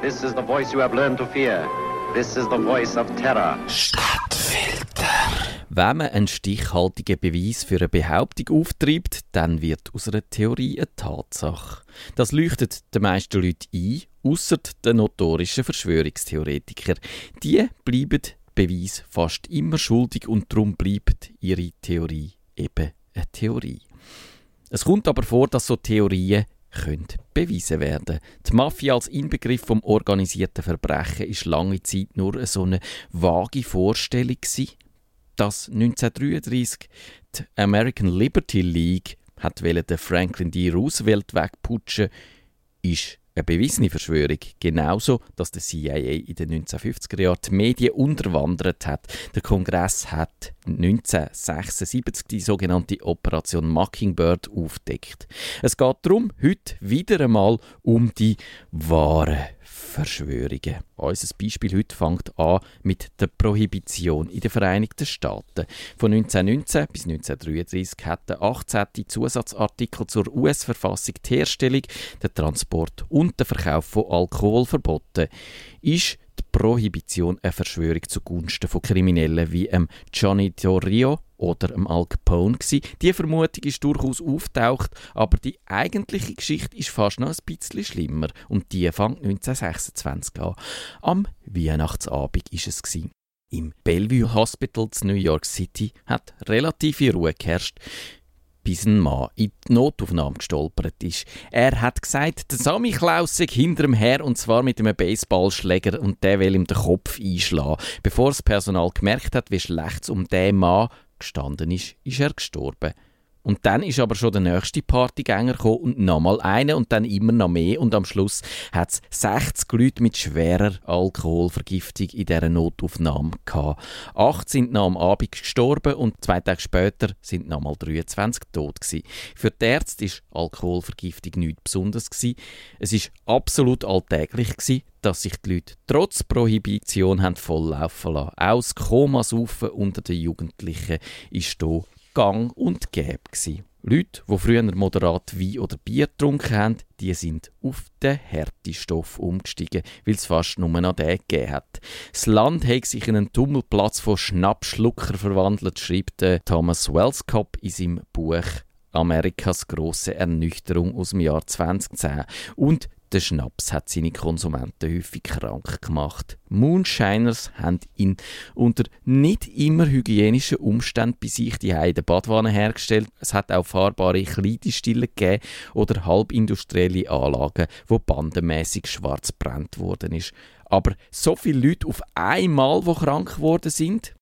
This is the voice you have learned to fear. This is the voice of terror. Stadtfilter. Wenn man einen stichhaltigen Beweis für eine Behauptung auftreibt, dann wird aus einer Theorie eine Tatsache. Das leuchtet den meisten Leuten ein, außer den notorischen Verschwörungstheoretiker. Die bleiben Beweis fast immer schuldig und darum bleibt ihre Theorie eben eine Theorie. Es kommt aber vor, dass so Theorien können bewiesen werden. Die Mafia als Inbegriff vom organisierten Verbrechen ist lange Zeit nur so eine vage Vorstellung. Dass 1933 die American Liberty League hat den Franklin D. Roosevelt wegputschen, ist eine bewiesene Verschwörung. Genauso, dass der CIA in den 1950er Jahren die Medien unterwandert hat. Der Kongress hat 1976 die sogenannte Operation Mockingbird aufdeckt. Es geht darum, heute wieder einmal um die wahren Verschwörungen. Unser Beispiel heute fängt an mit der Prohibition in den Vereinigten Staaten. Von 1919 bis 1933 hat der 18. Zusatzartikel zur US-Verfassung die Herstellung, den Transport und den Verkauf von Alkohol verboten. Ist die Prohibition eine Verschwörung zugunsten von Kriminellen wie ähm, Johnny Torrio oder dem Al Capone gewesen. Die Vermutung ist durchaus auftaucht, aber die eigentliche Geschichte ist fast noch ein bisschen schlimmer und die fängt 1926 an. Am Weihnachtsabend ist es gewesen. Im Bellevue Hospital in New York City hat relative Ruhe geherrscht bis ein Mann in die Notaufnahme gestolpert ist. Er hat gesagt, der Sammy Klaus sei hinter ihm her und zwar mit einem Baseballschläger und der will ihm den Kopf einschlagen. Bevor das Personal gemerkt hat, wie schlecht es um den Mann gestanden ist, ist er gestorben. Und dann ist aber schon der nächste Partygänger gekommen und nochmal einer und dann immer noch mehr und am Schluss hat es 60 Leute mit schwerer Alkoholvergiftung in dieser Notaufnahme gehabt. Acht sind noch am Abend gestorben und zwei Tage später sind nochmal 23 tot gewesen. Für die Ärzte ist Alkoholvergiftung nichts Besonderes gewesen. Es ist absolut alltäglich gewesen, dass sich die Leute trotz Prohibition haben volllaufen lassen. Auch das Komasaufen unter den Jugendlichen ist hier gang und gäbe. Gewesen. Leute, die früher moderat Wein oder Bier getrunken haben, die sind auf den Härtestoff umgestiegen, weil es fast nur noch den gegeben hat. Das Land hat sich in einen Tummelplatz von Schnappschlucker verwandelt, schreibt Thomas Wellscott in seinem Buch Amerikas große Ernüchterung aus dem Jahr 2010. Und der Schnaps hat seine Konsumenten häufig krank gemacht. Moonshiners haben ihn unter nicht immer hygienischen Umständen bei sich die in der Badwanne hergestellt. Es hat auch fahrbare Kleidestillen gegeben oder halbindustrielle Anlagen, wo bandenmäßig schwarz brennt worden ist. Aber so viele Leute auf einmal, wo krank geworden sind,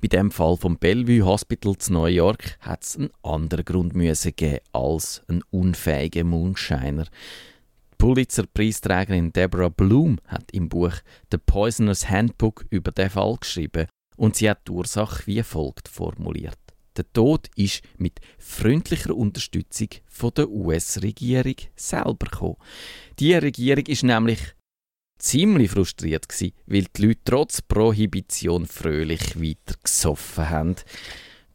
bei dem Fall vom Bellevue Hospital in New York hat es einen anderen Grund geben als ein unfähiger Moonshiner. Pulitzer-Preisträgerin Deborah Bloom hat im Buch The Poisoner's Handbook über den Fall geschrieben und sie hat die Ursache wie folgt formuliert. Der Tod ist mit freundlicher Unterstützung von der US-Regierung selber gekommen. Die Regierung ist nämlich ziemlich frustriert weil die Leute trotz Prohibition fröhlich weiter gesoffen haben.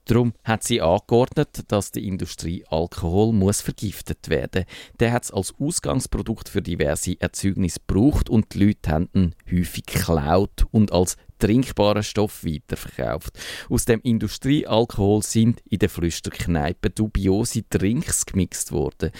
Darum hat sie angeordnet, dass die Industrie Alkohol muss vergiftet werden. Der hat es als Ausgangsprodukt für diverse Erzeugnisse gebraucht und die Leute haben ihn häufig geklaut und als trinkbaren Stoff weiterverkauft. Aus dem Industriealkohol sind in den Flüsterkneipen dubiose Drinks gemixt worden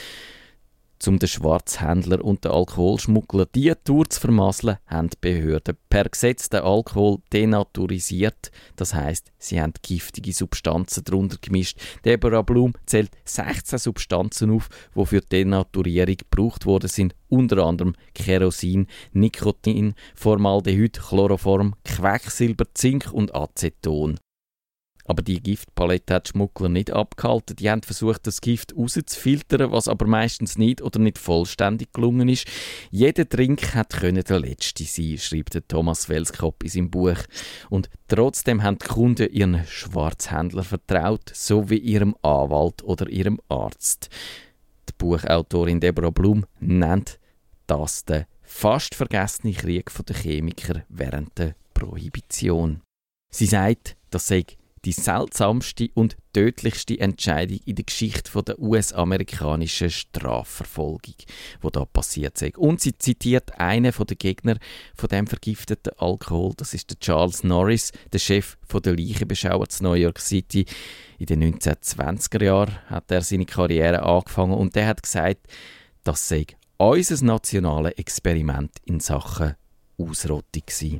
um den Schwarzhändler und den Alkoholschmuggler die Tour zu vermasseln, haben die Behörden per Gesetz den Alkohol denaturisiert. Das heißt, sie haben giftige Substanzen darunter gemischt. Deborah Blum zählt 16 Substanzen auf, die für die Denaturierung gebraucht worden sind. Unter anderem Kerosin, Nikotin, Formaldehyd, Chloroform, Quecksilber, Zink und Aceton. Aber die Giftpalette hat die Schmuggler nicht abgehalten. Die haben versucht, das Gift rauszufiltern, was aber meistens nicht oder nicht vollständig gelungen ist. Jeder Trink hat können der letzte sein, schreibt Thomas Welskop in seinem Buch. Und trotzdem haben die Kunden ihren Schwarzhändler vertraut, so wie ihrem Anwalt oder ihrem Arzt. Die Buchautorin Deborah Blum nennt das den fast vergessenen Krieg der Chemiker während der Prohibition. Sie sagt, das sei die seltsamste und tödlichste Entscheidung in der Geschichte der US-amerikanischen Strafverfolgung, wo da passiert ist. Und sie zitiert einen der Gegner von dem vergifteten Alkohol, das ist der Charles Norris, der Chef der Leichenbeschauer zu New York City. In den 1920er Jahren hat er seine Karriere angefangen und der hat gesagt, das sei unser nationales Experiment in Sachen Ausrottung gewesen.